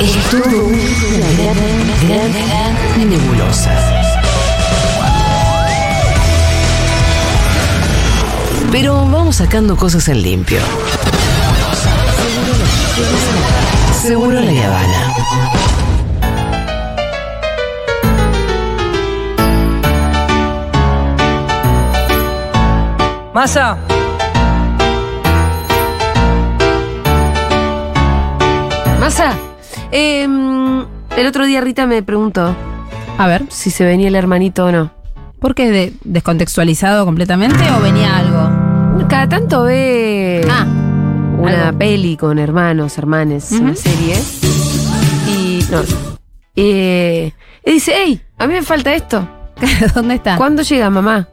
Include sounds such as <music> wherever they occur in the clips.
Es todo una gran, nebulosa. Pero vamos sacando cosas en limpio. Seguro la Habana. Masa. Masa, em, el otro día Rita me preguntó A ver, si se venía el hermanito o no. ¿por qué de- descontextualizado completamente o venía algo? Cada tanto ve Ah, una algo. peli con hermanos, hermanes, Ujú. una serie. Y no. eh, y dice, hey, a mí me falta esto. <laughs> ¿dónde está? ¿Cuándo llega mamá?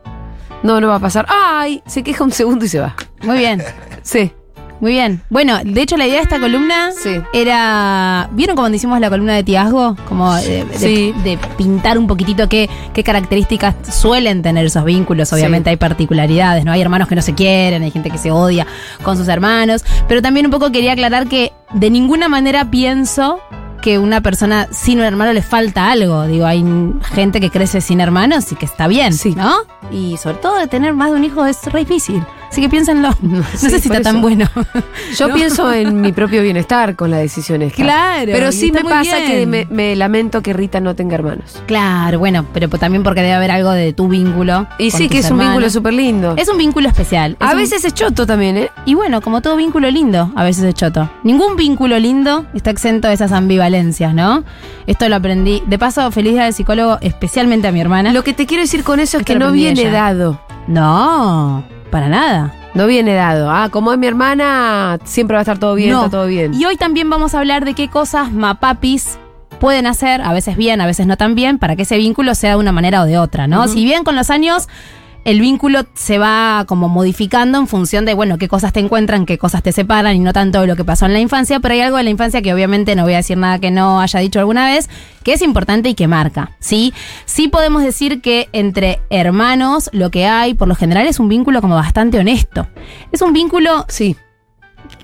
No, no va a pasar. ¡Ay! Se queja un segundo y se va. Muy bien, Sí. Muy bien. Bueno, de hecho la idea de esta columna Sí. era... ¿Vieron cómo hicimos la columna de Tiazgo? Como de, de- Sí. de pintar un poquitito qué, qué características suelen tener esos vínculos. Obviamente Sí. hay particularidades, ¿no? Hay hermanos que no se quieren, hay gente que se odia con sus hermanos. Pero también un poco quería aclarar que de ninguna manera pienso que una persona sin un hermano le falta algo. Digo, hay gente que crece sin hermanos y que está bien, Sí. ¿no? Y sobre todo de tener más de un hijo es re difícil. Así que piénsenlo. <laughs> No, sí, sé si está tan bueno. <laughs> Yo No. pienso en mi propio bienestar con la decisión esta. Claro, Pero sí me pasa bien. que me, me lamento que Rita no tenga hermanos. Claro, bueno, pero pues también porque debe haber algo de tu vínculo. Y sí, que es un vínculo súper lindo. Es un vínculo especial. Es A un- veces es choto también, ¿eh? Y bueno, como todo vínculo lindo, a veces es choto. Ningún vínculo lindo está exento de esas ambivalencias, ¿no? Esto lo aprendí. De paso, feliz día del psicólogo, especialmente a mi hermana. Lo que te quiero decir con eso es Esto que no viene ella. dado. No, para nada. No viene dado. Ah, como es mi hermana, siempre va a estar todo bien, No. está todo bien. Y hoy también vamos a hablar de qué cosas mapapis pueden hacer, a veces bien, a veces no tan bien, para que ese vínculo sea de una manera o de otra, ¿no? Si bien con los años el vínculo se va como modificando en función de, bueno, qué cosas te encuentran, qué cosas te separan y no tanto de lo que pasó en la infancia, pero hay algo de la infancia que obviamente no voy a decir nada que no haya dicho alguna vez, que es importante y que marca, ¿sí? Sí podemos decir que entre hermanos lo que hay por lo general es un vínculo como bastante honesto. Es un vínculo Sí.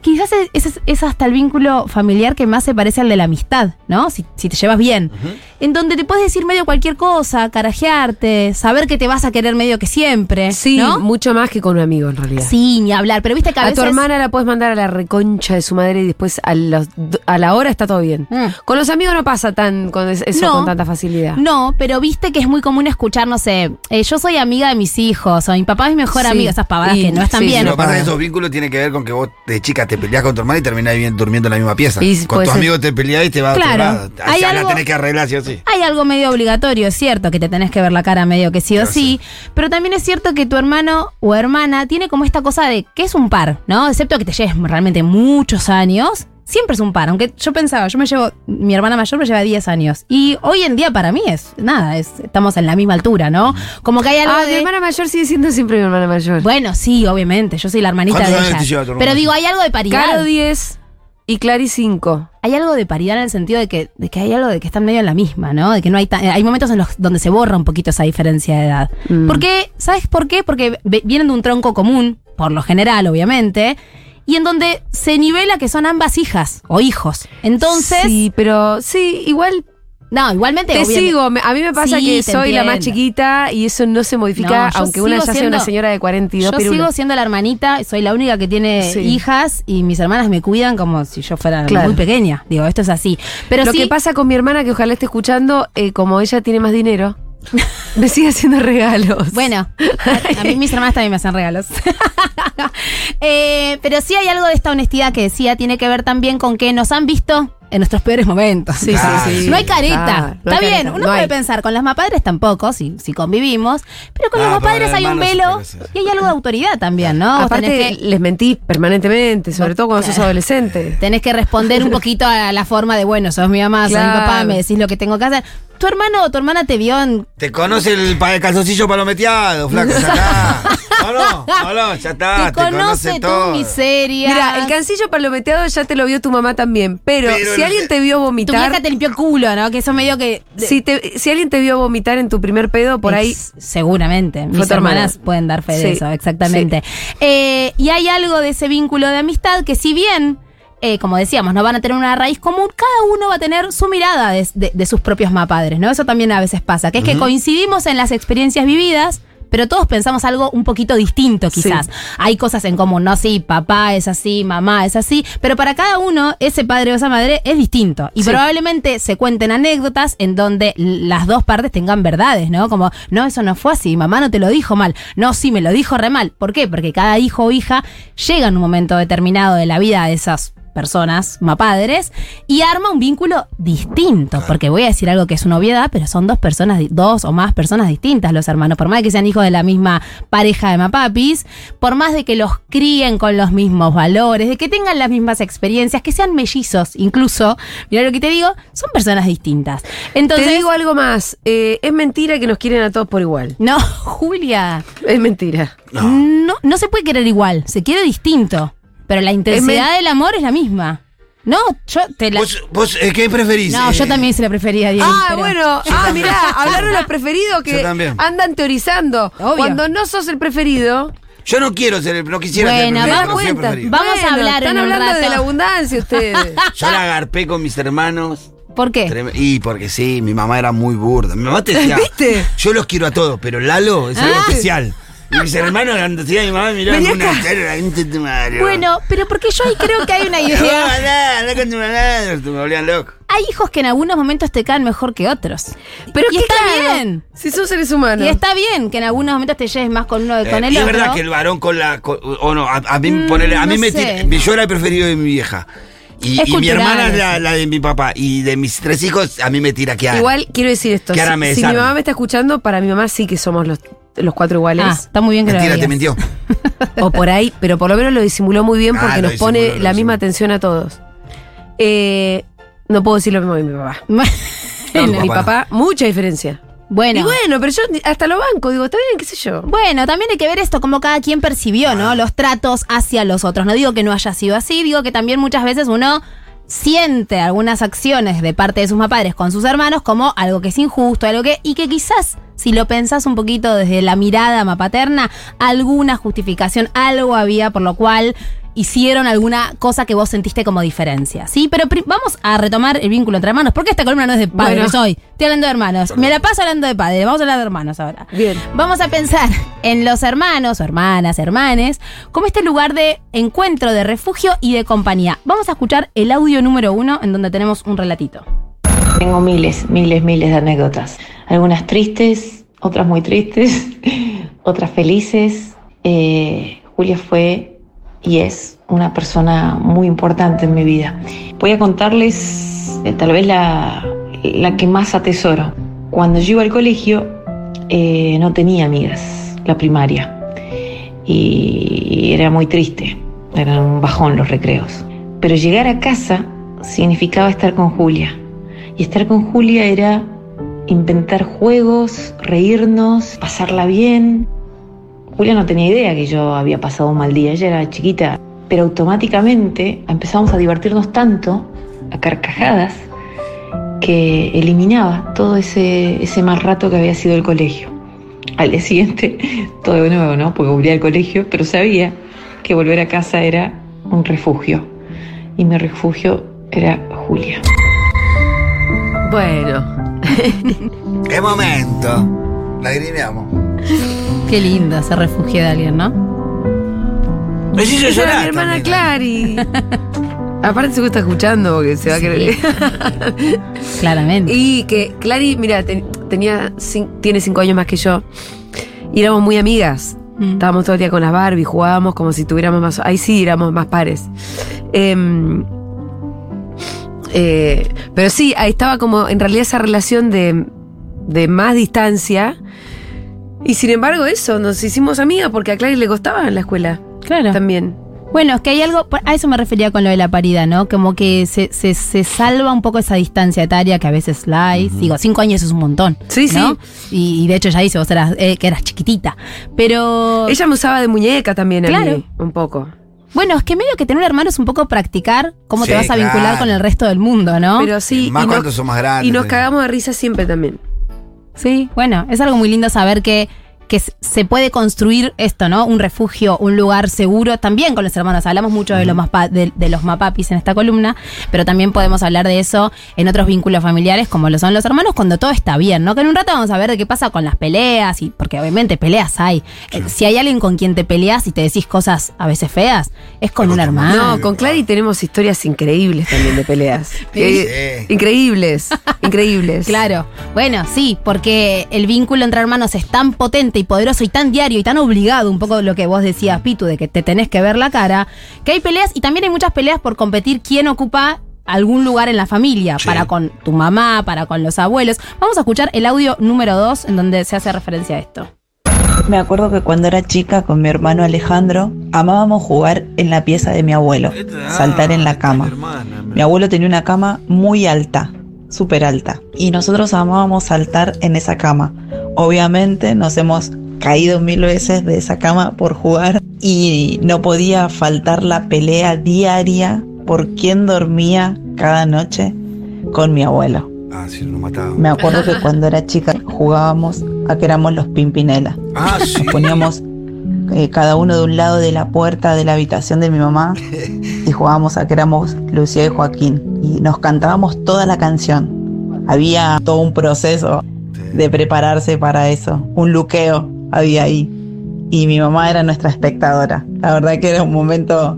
Quizás es, es- es hasta el vínculo familiar que más se parece al de la amistad, ¿no? Si, si te llevas bien. En donde te puedes decir medio cualquier cosa, carajearte, saber que te vas a querer medio que siempre. Sí, ¿no? mucho más que con un amigo en realidad. Sí, ni hablar. Pero viste que a, a veces. tu hermana la puedes mandar a la reconcha de su madre y después a, los- a la hora está todo bien. Mm. Con los amigos no pasa tan con es- eso No. con tanta facilidad. No, pero viste que es muy común escuchar, no sé, eh, yo soy amiga de mis hijos, o mi papá es mi mejor Sí. amigo, esas pavadas Y- que no están sí, bien. Lo que pasa es que esos vínculos tienen que ver con que vos de chica te peleás con tu hermana y terminás durmiendo en la misma pieza. Y con tus amigos te peleás y te vas Claro. a otro lado. Hay algo- la tenés que arreglar sí Hay algo medio obligatorio, es cierto, que te tenés que ver la cara medio que sí o Claro, sí, pero también es cierto que tu hermano o hermana tiene como esta cosa de que es un par, ¿no? Excepto que te lleves realmente muchos años, siempre es un par, aunque yo pensaba, yo me llevo, mi hermana mayor me lleva 10 años, y hoy en día para mí es, nada, es, estamos en la misma altura, ¿no? Como que hay algo Ah, mi de... hermana mayor sigue siendo siempre mi hermana mayor. Bueno, sí, obviamente, yo soy la hermanita ¿Cuántos de años ella. te lleva tu hermana Pero digo, hay algo de paridad. Caro 10 y Clary 5. hay algo de paridad en el sentido de que, de que hay algo de que están medio en la misma, ¿no? De que no hay ta- hay momentos en los donde se borra un poquito esa diferencia de edad. Mm. Porque, ¿sabes por qué? Porque vienen de un tronco común, por lo general, obviamente, y en donde se nivela que son ambas hijas o hijos. Entonces, Sí, pero sí, igual no, igualmente te obviamente- sigo. A mí me pasa Sí, que soy la más chiquita y eso no se modifica, No, aunque una ya sea una señora de 42 Yo sigo siendo la hermanita, soy la única que tiene Sí. hijas y mis hermanas me cuidan como si yo fuera Claro. muy pequeña. Digo, esto es así. Pero Lo sí, que pasa con mi hermana, que ojalá esté escuchando, eh, como ella tiene más dinero, <laughs> me sigue haciendo regalos. Bueno, a, a mí mis hermanas también me hacen regalos. <laughs> Eh, pero sí hay algo de esta honestidad que decía, tiene que ver también con que nos han visto en nuestros peores momentos. Sí, Ah, sí, sí. No hay careta. Claro, no Está hay bien, careta, uno no puede hay. pensar, con las mapadres tampoco, si, si convivimos, pero con Ah, los pero mapadres hay un velo y hay algo de autoridad también, ¿no? Aparte, tenés que, les mentí permanentemente, sobre todo cuando sos adolescente. tenés que responder un poquito a la forma de, bueno, sos mi mamá, sos mi Claro. papá, me decís lo que tengo que hacer. Tu hermano o tu hermana te vio en Te conoce el, pa- el calzoncillo palometeado, flaco, ya está. No, no, no, no, ya está. te conoce tu todo. miseria. Mira, el cancillo palometeado ya te lo vio tu mamá también, pero, Pero si alguien te vio tu vomitar, vieja te limpió el culo, ¿no? Que eso medio que... si, te- si alguien te vio vomitar en tu primer pedo, por ahí seguramente. Mis tu hermana. hermanas pueden dar fe de Sí, eso, exactamente. Eh, y hay algo de ese vínculo de amistad que si bien eh, como decíamos, no van a tener una raíz común, cada uno va a tener su mirada de, de- de sus propios mapadres, ¿no? Eso también a veces pasa, que es que coincidimos en las experiencias vividas. Pero todos pensamos algo un poquito distinto, quizás. Sí. Hay cosas en común, ¿no? Sí, papá es así, mamá es así. Pero para cada uno, ese padre o esa madre es distinto. Y Sí. probablemente se cuenten anécdotas en donde las dos partes tengan verdades, ¿no? Como, no, eso no fue así, mamá no te lo dijo mal. No, sí, me lo dijo re mal. ¿Por qué? Porque cada hijo o hija llega en un momento determinado de la vida de esas personas, mapadres, y arma un vínculo distinto. Porque voy a decir algo que es una obviedad, pero son dos personas, dos o más personas distintas los hermanos. Por más de que sean hijos de la misma pareja de mapapis, por más de que los críen con los mismos valores, de que tengan las mismas experiencias, que sean mellizos incluso, mira lo que te digo, son personas distintas. Entonces, Te digo algo más. eh, es mentira que nos quieren a todos por igual. no, <laughs> Julia, Es mentira. no, no se puede querer igual, se quiere distinto, pero la intensidad del amor es la misma. No, yo te la... ¿Vos, vos, eh, qué preferís? No, Eh, yo también se la prefería a Diego. Ah, pero- bueno. <laughs> Ah, mirá, hablaron los preferidos que andan teorizando. Obvio. Cuando no sos el preferido. Yo no quiero ser el, no quisiera Bueno, ser el vamos- no preferido. Vamos a hablar Están en un hablando de la abundancia ustedes. <laughs> Yo la agarpé con mis hermanos. ¿Por qué? Trem- Y porque sí, mi mamá era muy burda. Mi mamá te decía, <laughs> ¿Viste? yo los quiero a todos, pero Lalo es algo Ah. especial. Y mis hermanos, cuando decía mi mamá, miraban con una cara, la gente de tu madre. Bueno, pero porque yo ahí creo que hay una <laughs> No, idea. andá, andá con tu mamá, me volvían loco. Hay hijos que en algunos momentos te caen mejor que otros. Pero y qué está claro, bien. Si son seres humanos. Y está bien que en algunos momentos te lleves más con uno que con Eh, el y es otro. verdad que el varón con la. con- o no, a, a mí, Mm, ponele- a mí no me sé. tira- Yo era el preferido de mi vieja. Y, y mi hermana es la, la de mi papá. Y de mis tres hijos, a mí me tira que Igual quiero decir esto. Que si, me si mi mamá me está escuchando, para mi mamá sí que somos los, los cuatro iguales. Ah, está muy bien que Mentira, lo te mintió. <laughs> O por ahí, pero por lo menos lo disimuló muy bien Ah, porque nos pone disimuló, la misma atención a todos. Eh, no puedo decir lo mismo de mi papá. <laughs> Mi <laughs> papá. papá, mucha diferencia. bueno. Y bueno, pero yo hasta lo banco, digo, está bien, qué sé yo. Bueno, también hay que ver esto, como cada quien percibió, ¿no? Los tratos hacia los otros. No digo que no haya sido así, digo que también muchas veces uno siente algunas acciones de parte de sus padres con sus hermanos como algo que es injusto, algo que. y que quizás, si lo pensás un poquito desde la mirada mapaterna, alguna justificación, algo había por lo cual hicieron alguna cosa que vos sentiste como diferencia, ¿sí? Pero vamos a retomar el vínculo entre hermanos, porque esta columna no es de padres Bueno. hoy. Estoy hablando de hermanos. Me la paso hablando de padres, vamos a hablar de hermanos ahora. Bien. Vamos a pensar en los hermanos o hermanas, hermanes, como este lugar de encuentro, de refugio y de compañía. Vamos a escuchar el audio número uno en donde tenemos un relatito. Tengo miles, miles, miles de anécdotas. Algunas tristes, otras muy tristes, <laughs> otras felices. Eh, Julia fue y es una persona muy importante en mi vida. Voy a contarles eh, tal vez la, la que más atesoro. Cuando yo iba al colegio eh, no tenía amigas, la primaria. Y era muy triste, eran un bajón los recreos. Pero llegar a casa significaba estar con Julia. Y estar con Julia era inventar juegos, reírnos, pasarla bien. Julia no tenía idea que yo había pasado un mal día, ella era chiquita, pero automáticamente empezamos a divertirnos tanto, a carcajadas, que eliminaba todo ese, ese mal rato que había sido el colegio. Al día siguiente, <laughs> todo de nuevo, ¿no? Porque volví al colegio, pero sabía que volver a casa era un refugio. Y mi refugio era Julia. Bueno. <laughs> ¡Qué momento! Lagrimeamos. Qué lindo ser refugio de alguien, ¿no? Me hizo Esa era llorar. mi hermana también. Clary. <laughs> Aparte se está escuchando porque se va a querer. <laughs> Claramente. y que Clary, mira, ten- tenía cin- tiene cinco años más que yo. Y éramos muy amigas. Mm. Estábamos todo el día con las Barbie, jugábamos como si tuviéramos más. Ahí sí éramos más pares. Em, eh, pero sí, ahí estaba como en realidad esa relación de, de más distancia. Y sin embargo, eso, nos hicimos amigas porque a Clary le costaba en la escuela Claro. también. Bueno, es que hay algo, a eso me refería con lo de la paridad, ¿no? Como que se, se, se salva un poco esa distancia etaria que a veces la hay. Digo, cinco años es un montón. Sí, ¿no? Y, y de hecho ya dice, vos eras, eh, que eras chiquitita. Pero. Ella me usaba de muñeca también a Claro. mí, un poco. Bueno, es que medio que tener un hermano es un poco practicar cómo te vas a vincular claro. con el resto del mundo, ¿no? Pero sí. Más y cuando nos, son más grandes. y nos cagamos de risa siempre también. Sí, bueno, es algo muy lindo saber que que se puede construir esto, ¿no? Un refugio, un lugar seguro, también con los hermanos. Hablamos mucho de los, mapa- de, de los mapapis en esta columna, pero también podemos hablar de eso en otros vínculos familiares, como lo son los hermanos, cuando todo está bien, ¿no? Que en un rato vamos a ver de qué pasa con las peleas, y porque obviamente peleas hay. Eh, Si hay alguien con quien te peleas y te decís cosas a veces feas, es con un hermano. No, con Clary tenemos historias increíbles también de peleas. <laughs> Eh, increíbles, increíbles. Claro, bueno, sí, porque el vínculo entre hermanos es tan potente y poderoso y tan diario y tan obligado, un poco lo que vos decías, Pitu, de que te tenés que ver la cara, que hay peleas y también hay muchas peleas por competir quién ocupa algún lugar en la familia, Sí. para con tu mamá, para con los abuelos. Vamos a escuchar el audio número 2 en donde se hace referencia a esto. Me acuerdo que cuando era chica con mi hermano Alejandro amábamos jugar en la pieza de mi abuelo, saltar en la cama. Mi abuelo tenía una cama muy alta, súper alta, y nosotros amábamos saltar en esa cama. Obviamente nos hemos caído mil veces de esa cama por jugar y no podía faltar la pelea diaria por quién dormía cada noche con mi abuelo. Ah, sí, nos mataba. Me acuerdo que cuando era chica jugábamos a que éramos los Pimpinela. Ah, sí. Nos poníamos eh, cada uno de un lado de la puerta de la habitación de mi mamá y jugábamos a que éramos Lucía y Joaquín. Y nos cantábamos toda la canción. Había todo un proceso de prepararse para eso. Un luqueo había ahí. Y mi mamá era nuestra espectadora. La verdad que era un momento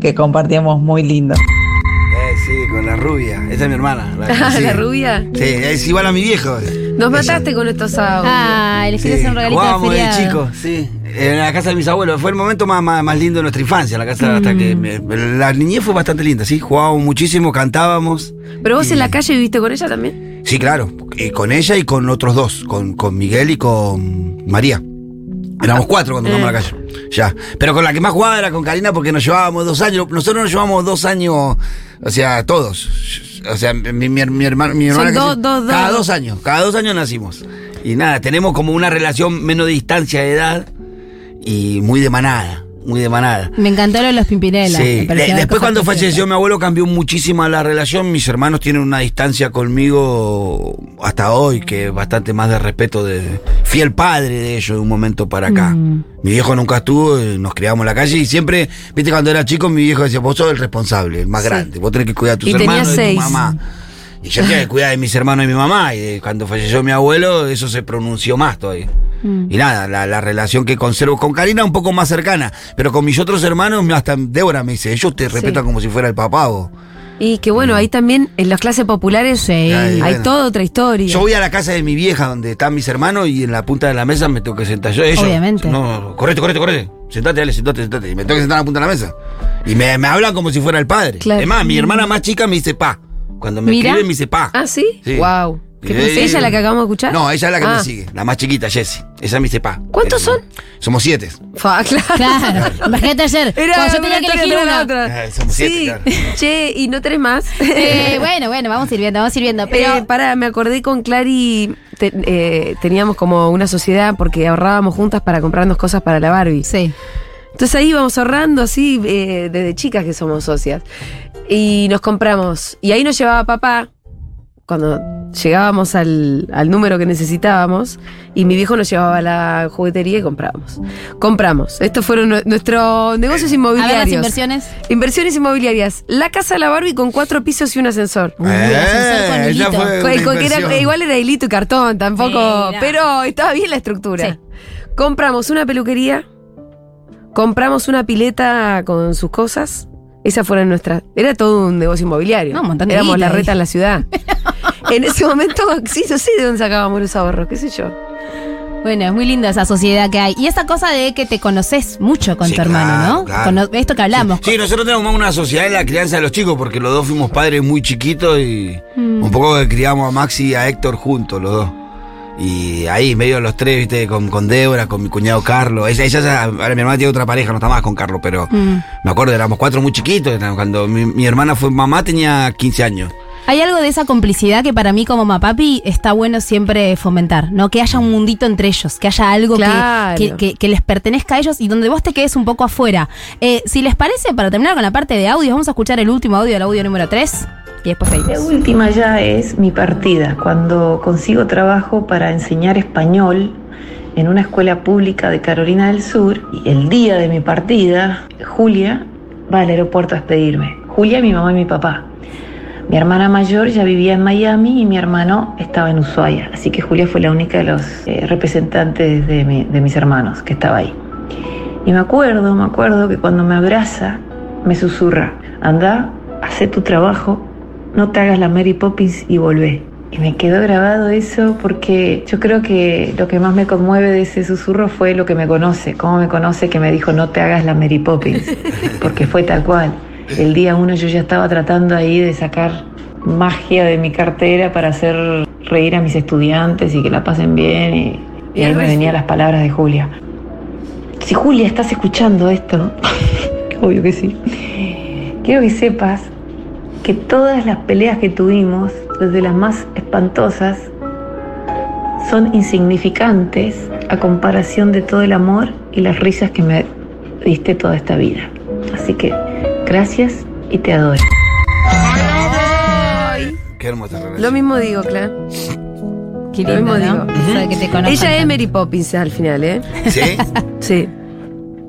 que compartíamos muy lindo. Eh, sí, con la rubia. Esa es mi hermana. Sí. la <laughs> rubia. Sí, es igual a mi viejo. Nos mataste con estos audios. Ah, le quería hacer un regalito de jugábamos de chicos, sí. En la casa de mis abuelos. Fue el momento más, más, más lindo de nuestra infancia. La casa hasta que. me- la niñez fue bastante linda, sí. Jugábamos muchísimo, cantábamos. Pero vos y- en la calle viviste con ella también. Sí, claro. eh, con ella y con otros dos. Con, con Miguel y con María. Éramos cuatro cuando fuimos a la calle. Ya. Pero con la que más jugaba era con Karina porque nos llevábamos dos años. Nosotros nos llevamos dos años. O sea, todos. O sea, mi, mi, mi hermano. Mi Son hermana dos, dos, dos, Cada dos. dos años. Cada dos años nacimos. Y nada, tenemos como una relación menos de distancia de edad. Y muy de manada. Muy de manada. Me de los Pimpinela. Sí. después cuando falleció mi abuelo cambió muchísimo la relación. Mis hermanos tienen una distancia conmigo hasta hoy que es bastante más de respeto de fiel padre de ellos de un momento para acá. Mm. Mi viejo nunca estuvo, eh, nos criamos en la calle y siempre, viste, cuando era chico mi viejo decía, vos sos el responsable, el más Sí. grande, vos tenés que cuidar a tus Y hermanos y seis. tu mamá. Y yo tenía que cuidar de mis hermanos y mi mamá. Y cuando falleció mi abuelo, eso se pronunció más todavía. Mm. Y nada, la, la relación que conservo con Karina un poco más cercana. Pero con mis otros hermanos, hasta Débora me dice, ellos te respetan como si fuera el papá vos. Y que bueno, ahí también en las clases populares Sí. hay bueno. toda otra historia. Yo voy a la casa de mi vieja donde están mis hermanos y en la punta de la mesa me tengo que sentar yo. Ellos, Obviamente. No, correte, correte, correte. Sentate, dale, sentate, sentate. Y me tengo que sentar en la punta de la mesa. Y me, me hablan como si fuera el padre. Claro. Es más, mi hermana más chica me dice pa. Cuando me Mira. escribe me dice pa. Ah, ¿sí? Sí. Wow. Sí. ¿Ella la que acabamos de escuchar? No, ella es la que Ah. me sigue, la más chiquita, Jessie. Ella me dice pa. ¿Cuántos Eh, son? Somos siete. Fa, claro. Claro, imagínate ayer, Era cuando yo tenía que elegir una. otra. Eh, somos siete, sí. claro. Che, ¿y no tenés más? Eh, bueno, bueno, vamos sirviendo, vamos sirviendo. Pero Pero para, me acordé con Clary, te- eh, teníamos como una sociedad porque ahorrábamos juntas para comprarnos cosas para la Barbie. sí. Entonces ahí íbamos ahorrando así, eh, desde chicas que somos socias. Y nos compramos. Y ahí nos llevaba papá, cuando llegábamos al, al número que necesitábamos, y mi viejo nos llevaba a la juguetería y comprábamos. Compramos. Estos fueron nue- nuestros negocios A ver las inmobiliarios. inversiones. Inversiones inmobiliarias. La casa de la Barbie con cuatro pisos y un ascensor. Uy, ascensor con Eh, fue Con- una con que era- inversión. igual era hilito y cartón, tampoco. Mira. Pero estaba bien la estructura. Sí. Compramos una peluquería, compramos una pileta con sus cosas. Esas fueron nuestras. Era todo un negocio inmobiliario. No, un montón de Éramos la reta en la ciudad. <laughs> en ese momento, <laughs> sí, no sé de dónde sacábamos los ahorros, qué sé yo. Bueno, es muy linda esa sociedad que hay. Y esa cosa de que te conoces mucho con Sí, tu hermano, claro, ¿no? claro. Cono- esto que hablamos. Sí, nosotros tenemos más una sociedad en la crianza de los chicos, porque los dos fuimos padres muy chiquitos y Mm. un poco que criamos a Maxi y a Héctor juntos, los dos. Y ahí, medio los tres, viste, con, con Débora, con mi cuñado Carlos. Ella, ella, ahora mi hermana tiene otra pareja, no está más con Carlos, pero Mm. me acuerdo, éramos cuatro muy chiquitos. Cuando mi, mi hermana fue mamá tenía 15 años. Hay algo de esa complicidad que para mí como mapapi está bueno siempre fomentar, ¿no? Que haya un mundito entre ellos, que haya algo que- Claro. que, que- que les pertenezca a ellos y donde vos te quedes un poco afuera. Eh, si les parece, para terminar con la parte de audios, vamos a escuchar el último audio, el audio número 3, y después La seguimos. última ya es mi partida, cuando consigo trabajo para enseñar español en una escuela pública de Carolina del Sur y el día de mi partida, Julia va al aeropuerto a despedirme. Julia, mi mamá y mi papá. Mi hermana mayor ya vivía en Miami y mi hermano estaba en Ushuaia, así que Julia fue la única de los eh, representantes de, mi- de mis hermanos que estaba ahí. Y me acuerdo, me acuerdo que cuando me abraza, me susurra, anda, hace tu trabajo, no te hagas la Mary Poppins y volvé. Y me quedó grabado eso porque yo creo que lo que más me conmueve de ese susurro fue lo que me conoce, cómo me conoce que me dijo no te hagas la Mary Poppins, porque fue tal cual. El día uno yo ya estaba tratando ahí de sacar magia de mi cartera para hacer reír a mis estudiantes y que la pasen bien y, y ahí me venían las palabras de Julia. Si Julia estás escuchando esto, <laughs> obvio que sí, quiero que sepas que todas las peleas que tuvimos, desde las más espantosas, son insignificantes a comparación de todo el amor y las risas que me diste toda esta vida. Así que gracias y te adoro. Qué hermosa relación. Lo mismo digo, Clara. Qué Lo mismo ¿no? digo. Eso de que te conozcan Ella es. Mary Poppins al final, ¿eh? ¿Sí? <laughs> Sí.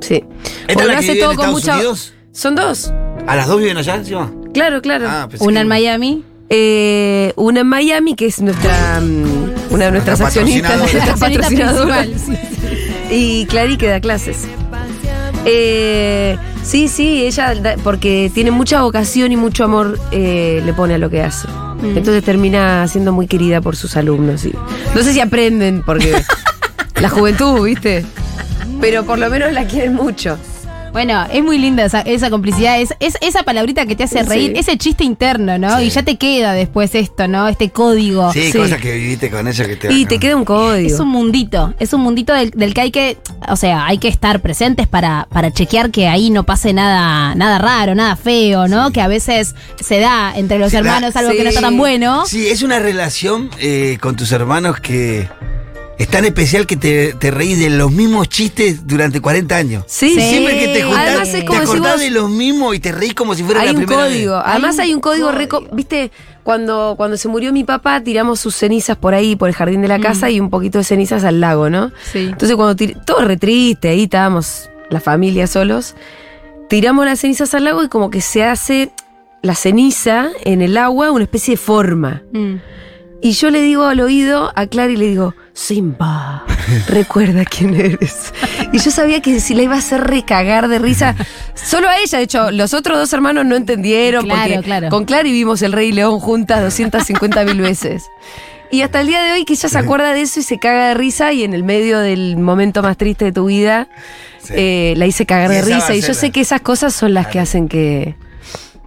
Sí. ¿Esta Porque es lo la que hace vive en todo con Estados mucha. Unidos? Son dos. ¿A las dos viven allá encima? Claro, claro. Ah, pensé Una que- en Miami. Eh, una en Miami, que es nuestra mm, una de nuestras Nuestra accionistas, patrocinadora. nuestra Accionista patrocinadora. principal, Y Clary que da clases. Eh, sí, sí, ella, porque tiene mucha vocación y mucho amor, eh, le pone a lo que hace. Mm. Entonces termina siendo muy querida por sus alumnos. y- no sé si aprenden, porque <laughs> la juventud, ¿viste? Pero por lo menos la quieren mucho. Bueno, es muy linda esa, esa complicidad, es, es esa palabrita que te hace Sí. reír, ese chiste interno, ¿no? Sí. Y ya te queda después esto, ¿no? Este código. Sí, Sí. cosas que viviste con ella que te Y te queda un código. Es un mundito, es un mundito del, del que hay que, o sea, hay que estar presentes para, para chequear que ahí no pase nada, nada raro, nada feo, ¿no? Que a veces se da entre los Se da, hermanos algo que no está tan bueno. Sí, es una relación eh, con tus hermanos que es tan especial que te, te reís de los mismos chistes durante 40 años. Sí, Sí. Siempre que te juntás, Además es te si acordás vos- de los mismos y te reís como si fuera hay la un primera código. vez. Además Hay hay un código, código. viste, cuando, cuando se murió mi papá, tiramos sus cenizas por ahí, por el jardín de la casa y un poquito de cenizas al lago, ¿no? Sí. Entonces cuando tir- todo re triste, ahí estábamos la familia solos, tiramos las cenizas al lago y como que se hace la ceniza en el agua una especie de forma. Mm. Y yo le digo al oído a Clara y le digo, Simba, <laughs> recuerda quién eres. Y yo sabía que si la iba a hacer recagar de risa, solo a ella, de hecho, los otros dos hermanos no entendieron, Claro, porque claro. con Clara vimos El Rey León juntas 250 mil veces. Y hasta el día de hoy que ella se acuerda de eso y se caga de risa y en el medio del momento más triste de tu vida Sí. eh, la hice cagar de risa. Y yo sé que esas cosas son las que hacen que...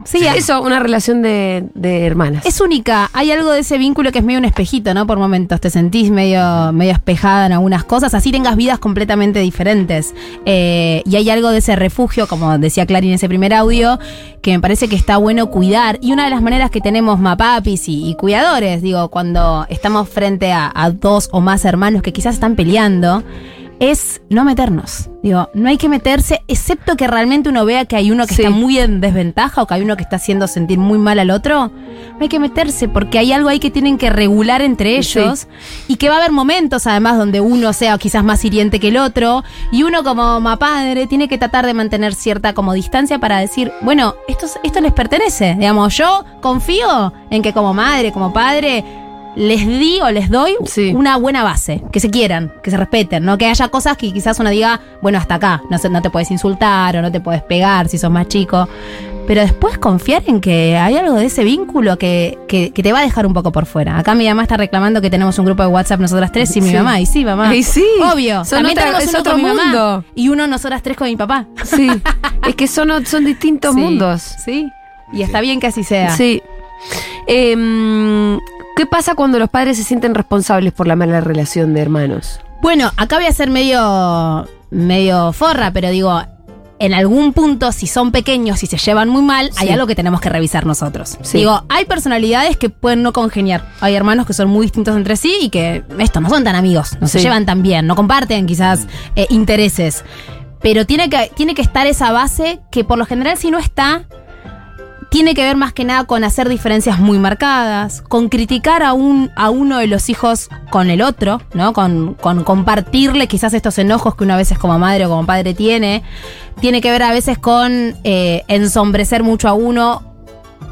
Sí, Eso, una relación de, de hermanas. Es única, hay algo de ese vínculo que es medio un espejito, ¿no? Por momentos te sentís medio, medio espejada en algunas cosas, así tengas vidas completamente diferentes. Eh, y hay algo de ese refugio, como decía Clary en ese primer audio, que me parece que está bueno cuidar. Y una de las maneras que tenemos mapapis y, y cuidadores, digo, cuando estamos frente a, a dos o más hermanos que quizás están peleando, es no meternos. Digo, no hay que meterse, excepto que realmente uno vea que hay uno que Sí. está muy en desventaja o que hay uno que está haciendo sentir muy mal al otro. No hay que meterse porque hay algo ahí que tienen que regular entre ellos y que va a haber momentos además donde uno sea quizás más hiriente que el otro y uno como padre tiene que tratar de mantener cierta como distancia para decir, bueno, esto, es- esto les pertenece. Digamos, yo confío en que como madre, como padre, les di o les doy Sí. una buena base, que se quieran, que se respeten, ¿no? Que haya cosas que quizás uno diga, bueno, hasta acá, no, te puedes insultar o no te puedes pegar si sos más chico. Pero después confiar en que hay algo de ese vínculo que, que- que te va a dejar un poco por fuera. Acá mi mamá está reclamando que tenemos un grupo de WhatsApp nosotras tres y mi Sí. mamá. Y sí, mamá. Y sí. Obvio. Son También otra- tenemos es uno otro con mi mamá mundo. Y uno nosotras tres con mi papá. Sí, <laughs> es que son, son distintos Sí, mundos. Sí. Y está bien que así sea. Sí. Em, ¿Qué pasa cuando los padres se sienten responsables por la mala relación de hermanos? Bueno, acá voy a ser medio, medio forra, pero digo, en algún punto, si son pequeños y se llevan muy mal, hay Sí. algo que tenemos que revisar nosotros. Sí. Digo, hay personalidades que pueden no congeniar. Hay hermanos que son muy distintos entre sí y que estos no son tan amigos, no se llevan tan bien, no comparten quizás eh, intereses. Pero tiene que, tiene que estar esa base que por lo general si no está, tiene que ver más que nada con hacer diferencias muy marcadas, con criticar a, un, a uno de los hijos con el otro, ¿no? Con, con compartirle quizás estos enojos que una vez es como madre o como padre tiene. Tiene que ver a veces con eh, ensombrecer mucho a uno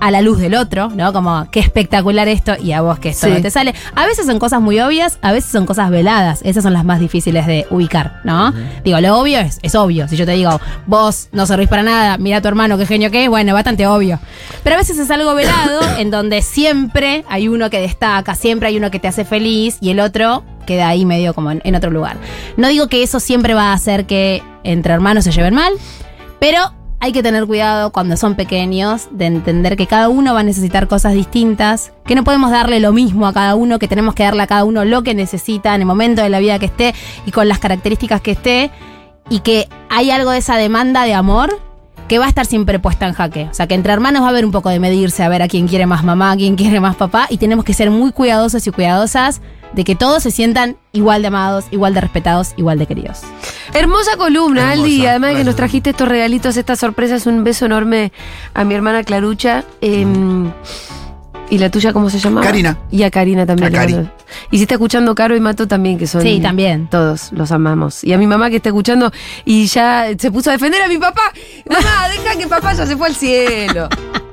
a la luz del otro, ¿no? Como qué espectacular esto y a vos que esto Sí. no te sale. A veces son cosas muy obvias, a veces son cosas veladas. Esas son las más difíciles de ubicar, ¿no? Digo, lo obvio es, es obvio. Si yo te digo, vos no servís para nada, mira a tu hermano, qué genio que es, bueno, bastante obvio. Pero a veces es algo velado <coughs> en donde siempre hay uno que destaca, siempre hay uno que te hace feliz y el otro queda ahí medio como en, en otro lugar. No digo que eso siempre va a hacer que entre hermanos se lleven mal, pero hay que tener cuidado cuando son pequeños de entender que cada uno va a necesitar cosas distintas, que no podemos darle lo mismo a cada uno, que tenemos que darle a cada uno lo que necesita en el momento de la vida que esté y con las características que esté, y que hay algo de esa demanda de amor que va a estar siempre puesta en jaque. O sea, que entre hermanos va a haber un poco de medirse a ver a quién quiere más mamá, a quién quiere más papá, y tenemos que ser muy cuidadosos y cuidadosas de que todos se sientan igual de amados, igual de respetados, igual de queridos. Hermosa columna, Hermosa, Aldi. Además de que gracias. nos trajiste estos regalitos, estas sorpresas, un beso enorme a mi hermana Clarucha. em, ¿Y la tuya cómo se llama? Karina. Y a Karina también. A Cari. Y si está escuchando Caro y Mato también, que son. Sí, también. Todos los amamos. Y a mi mamá que está escuchando y ya se puso a defender a mi papá. Mamá, deja que papá ya se fue al cielo. <laughs>